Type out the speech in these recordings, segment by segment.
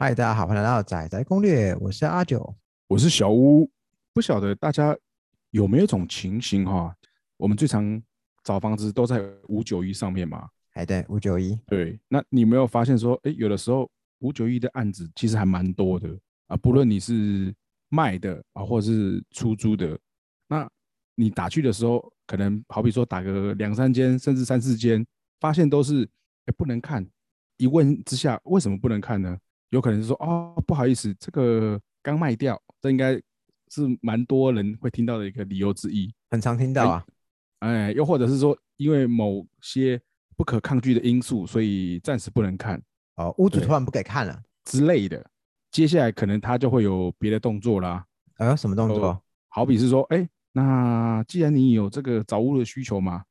嗨，大家好，欢迎来到仔仔攻略，我是阿九。我是小屋，不晓得大家有没有一种情形哈？我们最常找房子都在五九一上面嘛。哎，对，五九一，对，那你有没有发现说，哎，有的时候五九一的案子其实还蛮多的啊，不论你是卖的啊，或者是出租的，那你打去的时候，可能好比说打个两三间，甚至三四间，发现都是哎不能看。一问之下，为什么不能看呢？有可能是说，哦，不好意思，这个刚卖掉，这应该是蛮多人会听到的一个理由之一，很常听到啊。哎，又或者是说，因为某些不可抗拒的因素，所以暂时不能看。哦，屋主突然不给看了之类的，接下来可能他就会有别的动作啦。啊，什么动作？好比是说，哎，那既然你有这个找屋的需求嘛，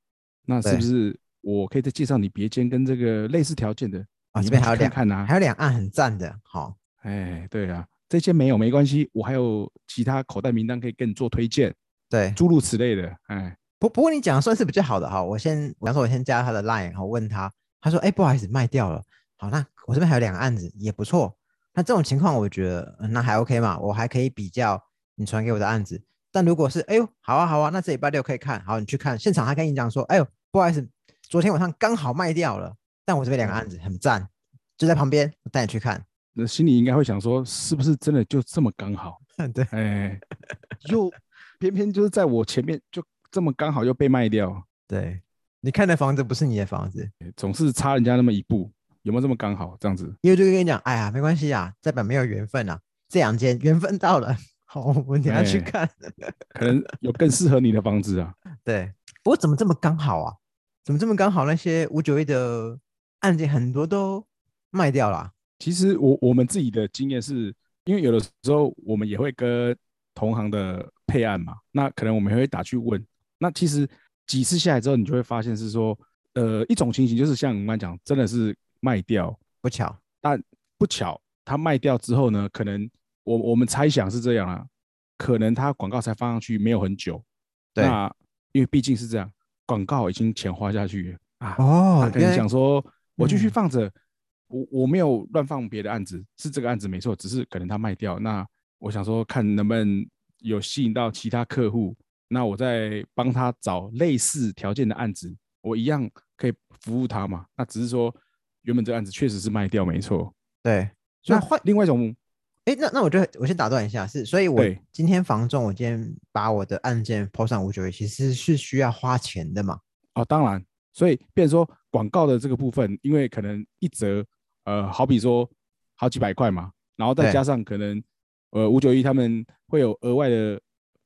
那是不是我可以再介绍你别间跟这个类似条件的？啊，这边还有两看呐，还有两岸很赞的，好。哎，对啊，这些没有没关系，我还有其他口袋名单可以跟你做推荐。对，诸如此类的。哎，不不过你讲的算是比较好的哈。我先，我说我先加他的 line，然后问他，他说，哎，不好意思，卖掉了。好，那我这边还有两个案子也不错。那这种情况，我觉得那还 OK 嘛，我还可以比较你传给我的案子。但如果是，哎呦，好啊好啊，那这礼拜六可以看好，你去看现场，他跟你讲说，哎呦，不好意思，昨天晚上刚好卖掉了，但我这边两个案子很赞，就在旁边，我带你去看。那心里应该会想说，是不是真的就这么刚好？对，哎，又偏偏就是在我前面，就这么刚好又被卖掉。对，你看的房子不是你的房子，总是差人家那么一步，有没有这么刚好这样子？因为就跟你讲，哎呀，没关系啊，这本没有缘分啊，这两间缘分到了，好，我们等下去看，可能有更适合你的房子啊。对，不过怎么这么刚好啊？怎么这么刚好？那些五九一的案件很多都卖掉了。其实我我们自己的经验是，因为有的时候我们也会跟同行的配案嘛，那可能我们也会打去问。那其实几次下来之后，你就会发现是说，呃，一种情形就是像我们刚讲，真的是卖掉不巧，但不巧他卖掉之后呢，可能我我们猜想是这样啊，可能他广告才放上去没有很久，对，那因为毕竟是这样，广告已经钱花下去啊，哦，他可能想说我继续放着。我我没有乱放别的案子，是这个案子没错，只是可能他卖掉。那我想说，看能不能有吸引到其他客户，那我再帮他找类似条件的案子，我一样可以服务他嘛。那只是说，原本这个案子确实是卖掉没错。对，那换另外一种，哎，那那我就我先打断一下，是，所以我今天房仲，我今天把我的案件抛上五九一，其实是需要花钱的嘛？哦，当然，所以变说广告的这个部分，因为可能一折。呃，好比说好几百块嘛，然后再加上可能呃五九一他们会有额外的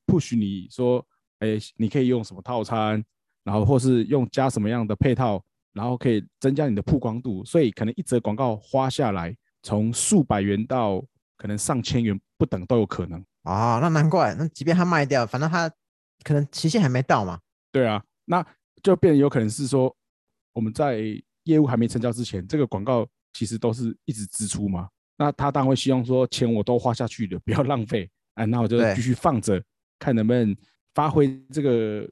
push 你说，哎，你可以用什么套餐，然后或是用加什么样的配套，然后可以增加你的曝光度，所以可能一则广告花下来，从数百元到可能上千元不等都有可能啊。那难怪，那即便他卖掉，反正他可能期限还没到嘛。对啊，那就变有可能是说我们在业务还没成交之前，这个广告。其实都是一直支出嘛，那他当然会希望说钱我都花下去了，不要浪费，哎，那我就继续放着，看能不能发挥这个，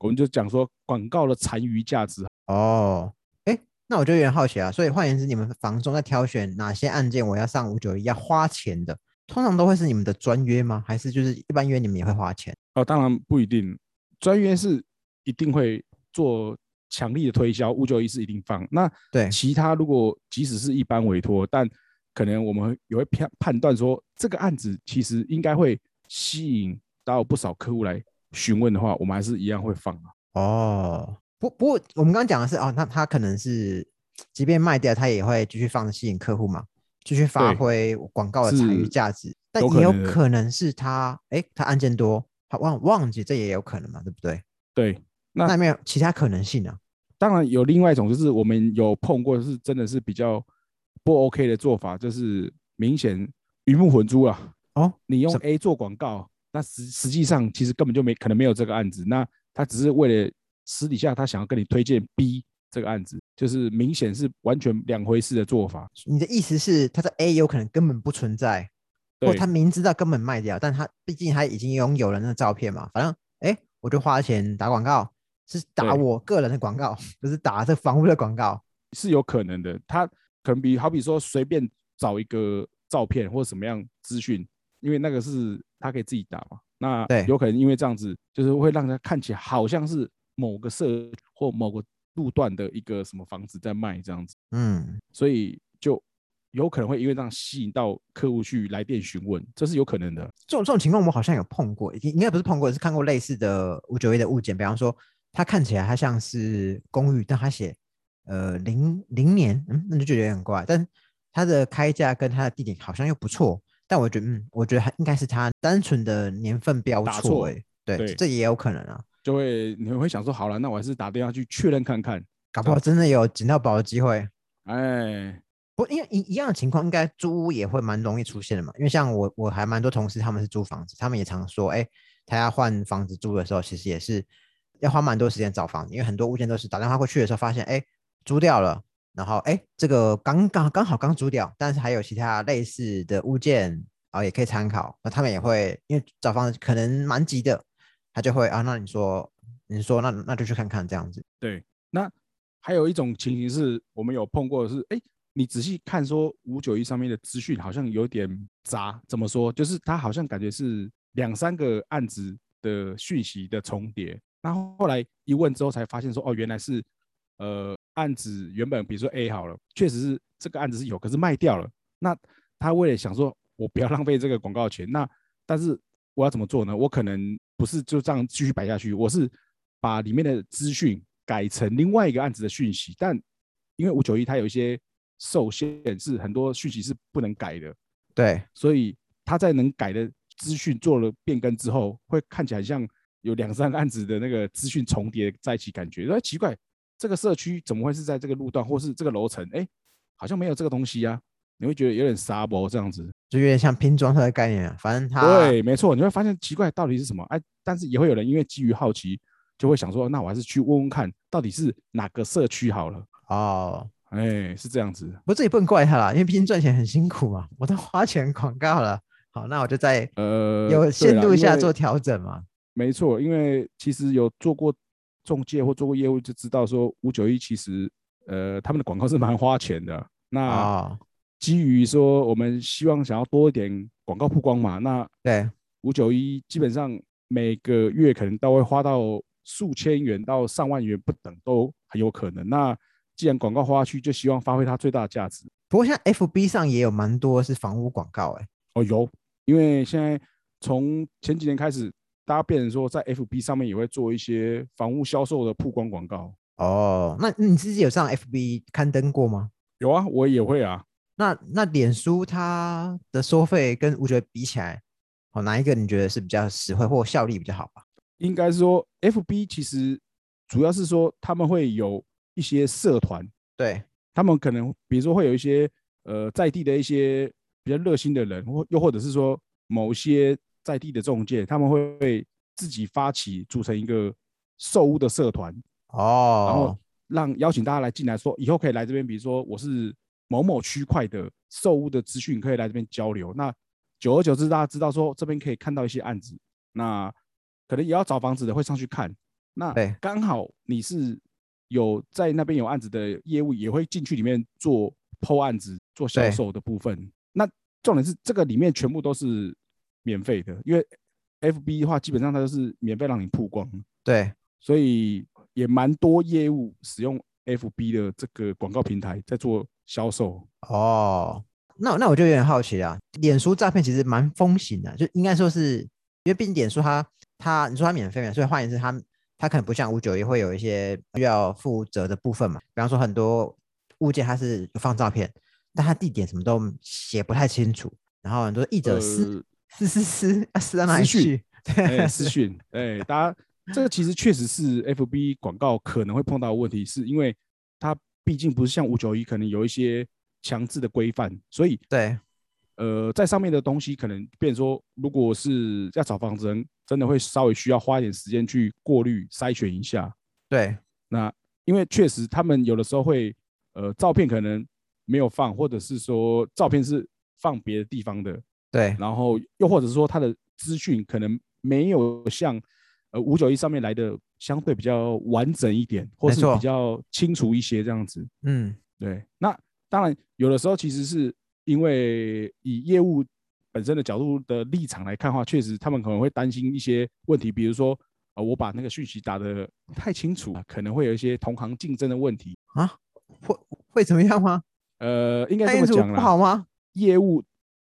我们就讲说广告的残余价值哦。哎，那我就有点好奇啊，所以换言之，你们房中在挑选哪些案件，我要上五九一要花钱的，通常都会是你们的专约吗？还是就是一般约你们也会花钱？哦，当然不一定，专约是一定会做。强力的推销，五九一是一定放。那对其他，如果即使是一般委托，但可能我们也会判判断说，这个案子其实应该会吸引到不少客户来询问的话，我们还是一样会放啊。哦，不不过我们刚刚讲的是哦，那他可能是即便卖掉，他也会继续放吸引客户嘛，继续发挥广告的残余价值。但也有可能是他哎，他案件多，他忘忘记，这也有可能嘛，对不对？对，那有没有其他可能性呢？当然有另外一种，就是我们有碰过，是真的是比较不 OK 的做法，就是明显鱼目混珠啊。哦，你用 A 做广告，那实实际上其实根本就没可能没有这个案子，那他只是为了私底下他想要跟你推荐 B 这个案子，就是明显是完全两回事的做法。你的意思是他的 A 有可能根本不存在，或他明知道根本卖掉，但他毕竟他已经拥有了那个照片嘛，反正哎，我就花钱打广告。是打我个人的广告，不是打这房屋的广告，是有可能的。他可能比好比说随便找一个照片或者什么样资讯，因为那个是他可以自己打嘛。那对有可能因为这样子，就是会让他看起来好像是某个社或某个路段的一个什么房子在卖这样子，嗯，所以就有可能会因为这样吸引到客户去来电询问，这是有可能的。这种这种情况我们好像有碰过，应应该不是碰过，是看过类似的五九一的物件，比方说它看起来它像是公寓，但它写呃零零年，嗯，那就觉得有点怪，但它的开价跟它的地点好像又不错，但我觉得嗯，我觉得它应该是它单纯的年份标错，对这也有可能啊，就会你会想说，好了，那我还是打电话去确认看看。搞不好真的有捡到宝的机会。哎，不，因为一一样的情况，应该租屋也会蛮容易出现的嘛。因为像我，我还蛮多同事，他们是租房子，他们也常说，哎，他要换房子租的时候，其实也是要花蛮多时间找房，因为很多物件都是打电话过去的时候，发现，哎，租掉了，然后，哎，这个刚刚刚好刚租掉，但是还有其他类似的物件啊，也可以参考。那他们也会因为找房子可能蛮急的，他就会啊，那你说，你说那那就去看看这样子。对，那还有一种情形是我们有碰过是，哎，你仔细看说五九一上面的资讯好像有点杂，怎么说？就是它好像感觉是两三个案子的讯息的重叠。然后后来一问之后才发现说，哦，原来是呃案子原本比如说 A 好了，确实是这个案子是有，可是卖掉了。那他为了想说我不要 浪费这个广告钱，那但是我要怎么做呢？我可能不是就这样继续摆下去，我是把里面的资讯改成另外一个案子的讯息，但因为五九一它有一些受限，是很多讯息是不能改的，对，所以他在能改的资讯做了变更之后，会看起来像有两三个案子的那个资讯重叠在一起，感觉哎奇怪，这个社区怎么会是在这个路段或是这个楼层？哎，好像没有这个东西啊，你会觉得有点沙包这样子。就有点像拼装车的概念啊，反正它对，没错，你会发现奇怪到底是什么？哎，但是也会有人因为基于好奇，就会想说，那我还是去问问看，到底是哪个社区好了。哦，哎，是这样子。不过这也不能怪他啦，因为毕竟赚钱很辛苦嘛，我都花钱广告了。好，那我就在呃，有限度下做调整嘛。没错，因为其实有做过中介或做过业务，就知道说五九一其实呃他们的广告是蛮花钱的。那哦，基于说我们希望想要多一点广告曝光嘛，那对，五九一基本上每个月可能都会花到数千元到上万元不等，都很有可能。那既然广告花去，就希望发挥它最大的价值。不过像 FB 上也有蛮多是房屋广告、欸，哦，有，因为现在从前几年开始，大家变成说在 FB 上面也会做一些房屋销售的曝光广告。哦，那你自己有上 FB 刊登过吗？有啊，我也会啊。那那脸书它的收费跟五九比起来，哦，哪一个你觉得是比较实惠或效率比较好吧？应该是说，FB 其实主要是说他们会有一些社团，对，他们可能比如说会有一些呃在地的一些比较热心的人，或又或者是说某些在地的中介，他们会自己发起组成一个售屋的社团哦，然后哦，让邀请大家来进来说，以后可以来这边，比如说我是某某区块的售屋的资讯，可以来这边交流。那久而久之，大家知道说这边可以看到一些案子，那可能也要找房子的会上去看。那刚好你是有在那边有案子的业务，也会进去里面做剖案子、做销售的部分。那重点是这个里面全部都是免费的，因为 FB 的话，基本上它都是免费让你曝光。对，所以也蛮多业务使用 FB 的这个广告平台在做销售。哦，那那我就有点好奇啊，脸书诈骗其实蛮风行的，就应该说是因为毕竟脸书它它你说它免费嘛，所以换言之它它可能不像五九一会有一些需要负责的部分嘛，比方说很多物件它是放照片，但它地点什么都写不太清楚，然后很多译者撕撕撕撕啊私到哪里私讯去？哎，对，私讯，哎，大家这个其实确实是 FB 广告可能会碰到的问题，是因为它毕竟不是像五九一可能有一些强制的规范，所以对呃，在上面的东西可能变成说，如果是要找房子人，真的会稍微需要花一点时间去过滤筛选一下。对那因为确实他们有的时候会，呃，照片可能没有放，或者是说照片是放别的地方的，对然后又或者是说他的资讯可能没有像呃五九一上面来的相对比较完整一点，或是比较清楚一些这样子。嗯对，那当然有的时候其实是因为以业务本身的角度的立场来看的话，确实他们可能会担心一些问题，比如说，呃，我把那个讯息打得太清楚，可能会有一些同行竞争的问题啊，会会怎么样吗？呃，应该这么讲不好吗？业务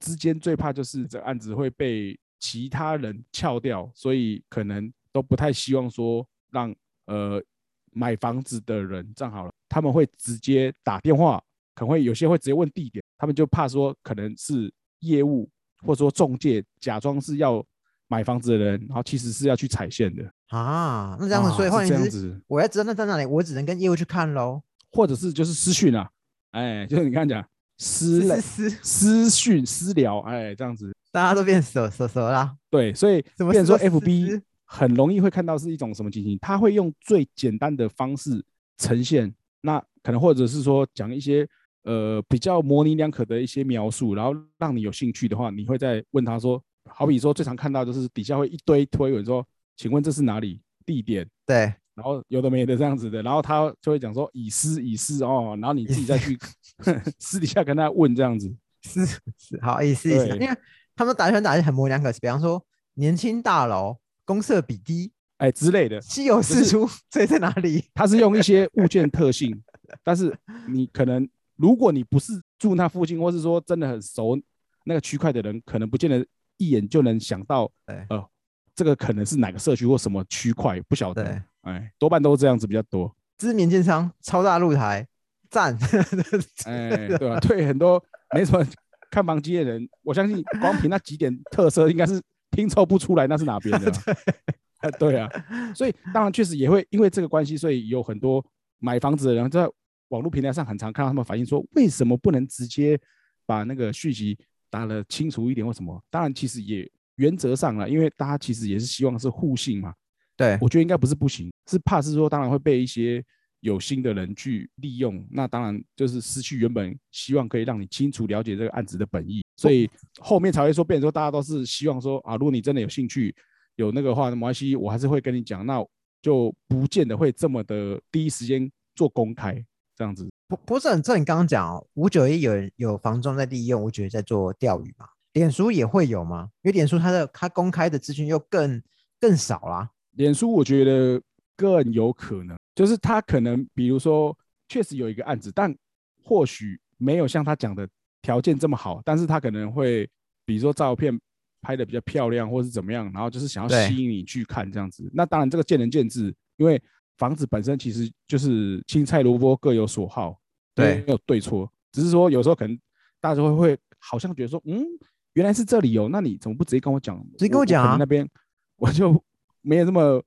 之间最怕就是这个案子会被其他人撬掉，所以可能都不太希望说让呃买房子的人这样好了，他们会直接打电话，可能会有些会直接问地点，他们就怕说可能是业务或者说中介假装是要买房子的人，然后其实是要去踩线的啊。那这样子，所以换言之，我要知道那在哪里，我只能跟业务去看喽，或者是就是私讯啊，哎，就是你刚讲。私私私讯私聊，哎，这样子，大家都变熟熟熟啦。对，所以变成说，FB 很容易会看到是一种什么情形？他会用最简单的方式呈现，那可能或者是说讲一些呃比较模棱两可的一些描述，然后让你有兴趣的话，你会再问他说，好比说最常看到就是底下会一堆推文说，请问这是哪里？地点？对。然后有的没的这样子的，然后他就会讲说以私以私哦，然后你自己再去 私底下跟他问这样子，是是好意思意思，因为他们打拳打的很模棱两可，比方说年轻大佬公社比低哎之类的，稀有事出，所以在哪里？他是用一些物件特性，但是你可能如果你不是住那附近，或是说真的很熟那个区块的人，可能不见得一眼就能想到，呃，这个可能是哪个社区或什么区块，不晓得。哎，多半都是这样子比较多。知名建商超大露台，赞。哎，对吧？对很多没什么看房机的人，我相信光凭那几点特色，应该是拼凑不出来那是哪边的。对啊，所以当然确实也会因为这个关系，所以有很多买房子的人在网络平台上很常看到他们反映说，为什么不能直接把那个续集打得清楚一点或什么？当然，其实也原则上了，因为大家其实也是希望是互信嘛。对，我觉得应该不是不行，是怕是说，当然会被一些有心的人去利用，那当然就是失去原本希望可以让你清楚了解这个案子的本意，所以后面才会说，变成说大家都是希望说啊，如果你真的有兴趣，有那个话，没关系，我还是会跟你讲，那就不见得会这么的第一时间做公开这样子。不，不是很正你刚刚讲哦，五九一有有房仲在利用，我觉得在做钓鱼嘛，脸书也会有吗？因为脸书它的它公开的资讯又更更少啦。脸书我觉得更有可能，就是他可能，比如说，确实有一个案子，但或许没有像他讲的条件这么好，但是他可能会，比如说照片拍的比较漂亮，或是怎么样，然后就是想要吸引你去看这样子。那当然这个见仁见智，因为房子本身其实就是青菜萝卜各有所好，对，没有对错，只是说有时候可能大家会会好像觉得说，嗯，原来是这里哦，那你怎么不直接跟我讲？直接跟我讲啊，那边我就。没有那么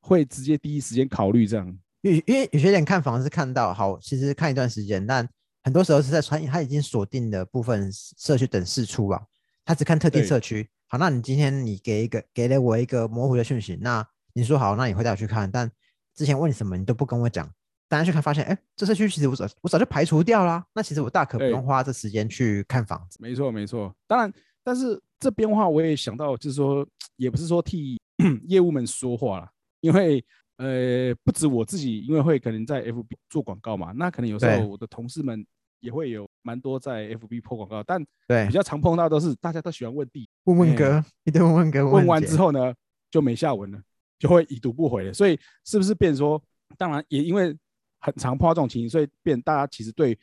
会直接第一时间考虑这样，因为因为有些人看房是看到好，其实看一段时间，但很多时候是在传他已经锁定的部分社区等事出吧，他只看特定社区。好，那你今天你给一个给了我一个模糊的讯息，那你说好，那你会带我去看，但之前问你什么你都不跟我讲，大家去看发现，哎，这社区其实我早我早就排除掉了，那其实我大可不用花这时间去看房子。没错没错，当然，但是这边的话我也想到，就是说也不是说替。业务们说话了，因为呃，不止我自己，因为会可能在 FB 做广告嘛，那可能有时候我的同事们也会有蛮多在 FB 破广告，但对。比较常碰到都是大家都喜欢问地问问哥，一堆问问哥，问完之后呢就没下文了，就会已读不回了，所以是不是变说，当然也因为很常碰到这种情形，所以变大家其实对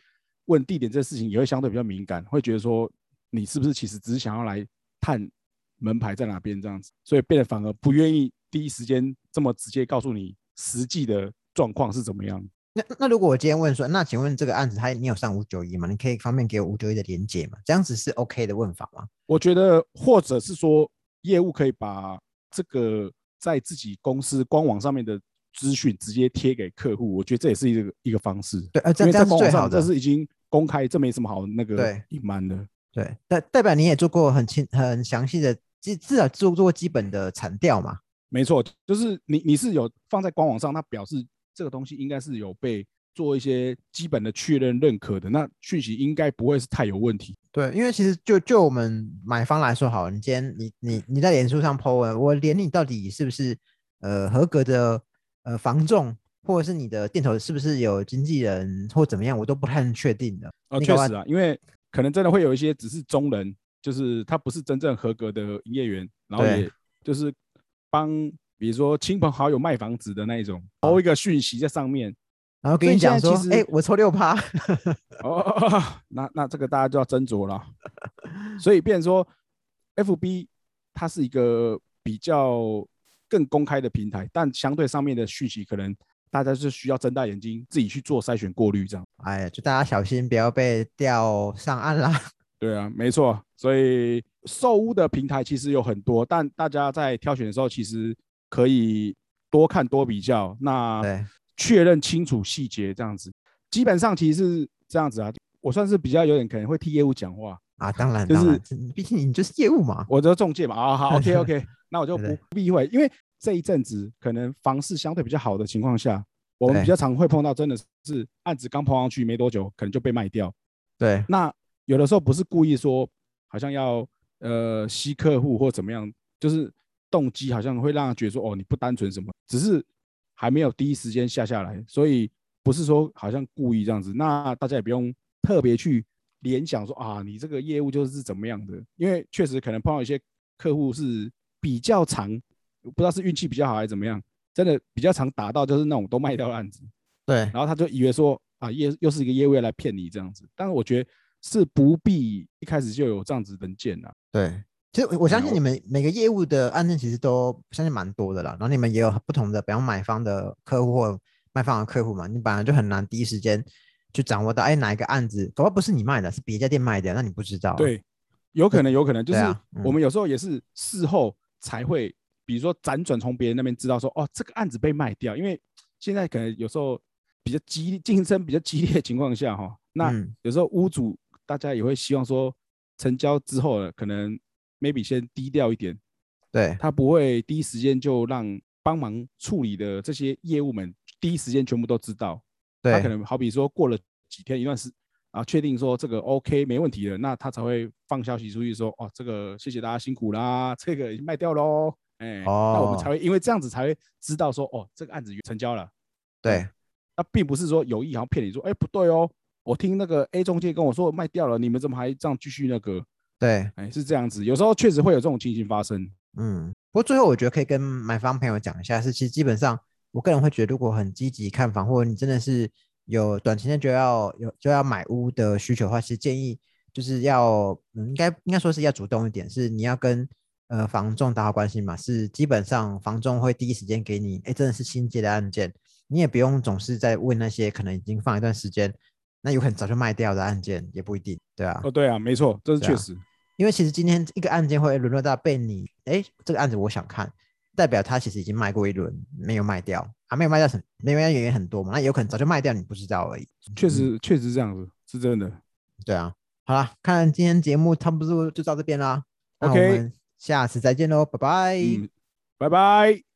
问地点这事情也会相对比较敏感，会觉得说你是不是其实只是想要来探。门牌在哪边？这样子，所以变得反而不愿意第一时间这么直接告诉你实际的状况是怎么样。那那如果我今天问说，那请问这个案子他你有上五九一吗？你可以方便给我五九一的连接吗？这样子是 OK 的问法吗？我觉得，或者是说业务可以把这个在自己公司官网上面的资讯直接贴给客户，我觉得这也是一个一个方式。对，这样是最好的，这是已经公开，这没什么好那个隐瞒的。对，代代表你也做过很清很详细的。至至少做做基本的产调嘛，没错，就是你你是有放在官网上，那表示这个东西应该是有被做一些基本的确认认可的，那讯息应该不会是太有问题。对，因为其实就就我们买方来说，好，你今天你你你在脸书上 po 文，我连你到底是不是呃合格的呃房仲，或者是你的店头是不是有经纪人或怎么样，我都不太能确定的。哦，确实啊，因为可能真的会有一些只是中人，就是他不是真正合格的营业员，然后也就是帮，比如说亲朋好友卖房子的那一种，抛一个讯息在上面。然后跟你讲说哎、实我抽六趴，哦那那这个大家就要斟酌了。所以变成说，FB 它是一个比较更公开的平台，但相对上面的讯息可能大家是需要睁大眼睛自己去做筛选过滤这样。哎，就大家小心不要被钓上岸啦。对啊，没错。所以售屋的平台其实有很多，但大家在挑选的时候，其实可以多看多比较，那对，确认清楚细节这样子。基本上其实是这样子啊，我算是比较有点可能会替业务讲话，啊，当然，就是，毕竟你就是业务嘛。我这中介嘛。啊，好，OK OK，那我就不避讳，因为这一阵子可能房市相对比较好的情况下，我们比较常会碰到真的是案子刚碰上去没多久，可能就被卖掉。对，那有的时候不是故意说，好像要呃吸客户或怎么样，就是动机好像会让他觉得说，哦，你不单纯什么，只是还没有第一时间下下来，所以不是说好像故意这样子。那大家也不用特别去联想说啊，你这个业务就是怎么样的，因为确实可能碰到一些客户是比较长，不知道是运气比较好还是怎么样，真的比较常打到就是那种都卖掉的案子。对，然后他就以为说啊业又是一个业务要来骗你这样子，但是我觉得是不必一开始就有这样子的见呐、对，其实我我相信你们每个业务的案件其实都相信蛮多的啦，然后你们也有不同的，比方买方的客户或卖方的客户嘛，你本来就很难第一时间去掌握到，哎，哪一个案子，搞不好不是你卖的，是别家店卖的，那你不知道啊。对，有可能有可能就是我们有时候也是事后才会，比如说辗转从别人那边知道说哦这个案子被卖掉，因为现在可能有时候比较激烈竞争比较激烈的情况下哈，那嗯有时候屋主大家也会希望说成交之后呢，可能 maybe 先低调一点，对他不会第一时间就让帮忙处理的这些业务们第一时间全部都知道。他可能好比说过了几天一段时啊，确定说这个 OK 没问题了，那他才会放消息出去说哦，这个谢谢大家辛苦啦，这个已经卖掉喽。哎，那我们才哦会因为这样子才会知道说哦，这个案子成交了。对那并不是说有意好像骗你说，哎，不对哦，我听那个 A 中介跟我说卖掉了，你们怎么还这样继续那个？对，哎，是这样子，有时候确实会有这种情形发生。嗯，不过最后我觉得可以跟买方朋友讲一下，是其实基本上我个人会觉得，如果很积极看房，或者你真的是有短期内就要有就要买屋的需求的话，其实建议就是要，嗯，应该应该说是要主动一点，是你要跟呃房仲打好关系嘛，是基本上房仲会第一时间给你，哎，真的是新接的案件，你也不用总是在问那些可能已经放一段时间，那有可能早就卖掉的案件，也不一定，对啊。哦，对啊，没错，这是确实。因为其实今天一个案件会沦落到被你，哎，这个案子我想看，代表他其实已经卖过一轮，没有卖掉，啊，没有卖掉什，没有卖掉原因很多嘛，那有可能早就卖掉，你不知道而已。确实，确实这样子，是真的。对啊，好啦，看今天节目差不多就到这边啦，那我 OK 们下次再见喽，拜拜。嗯，拜拜。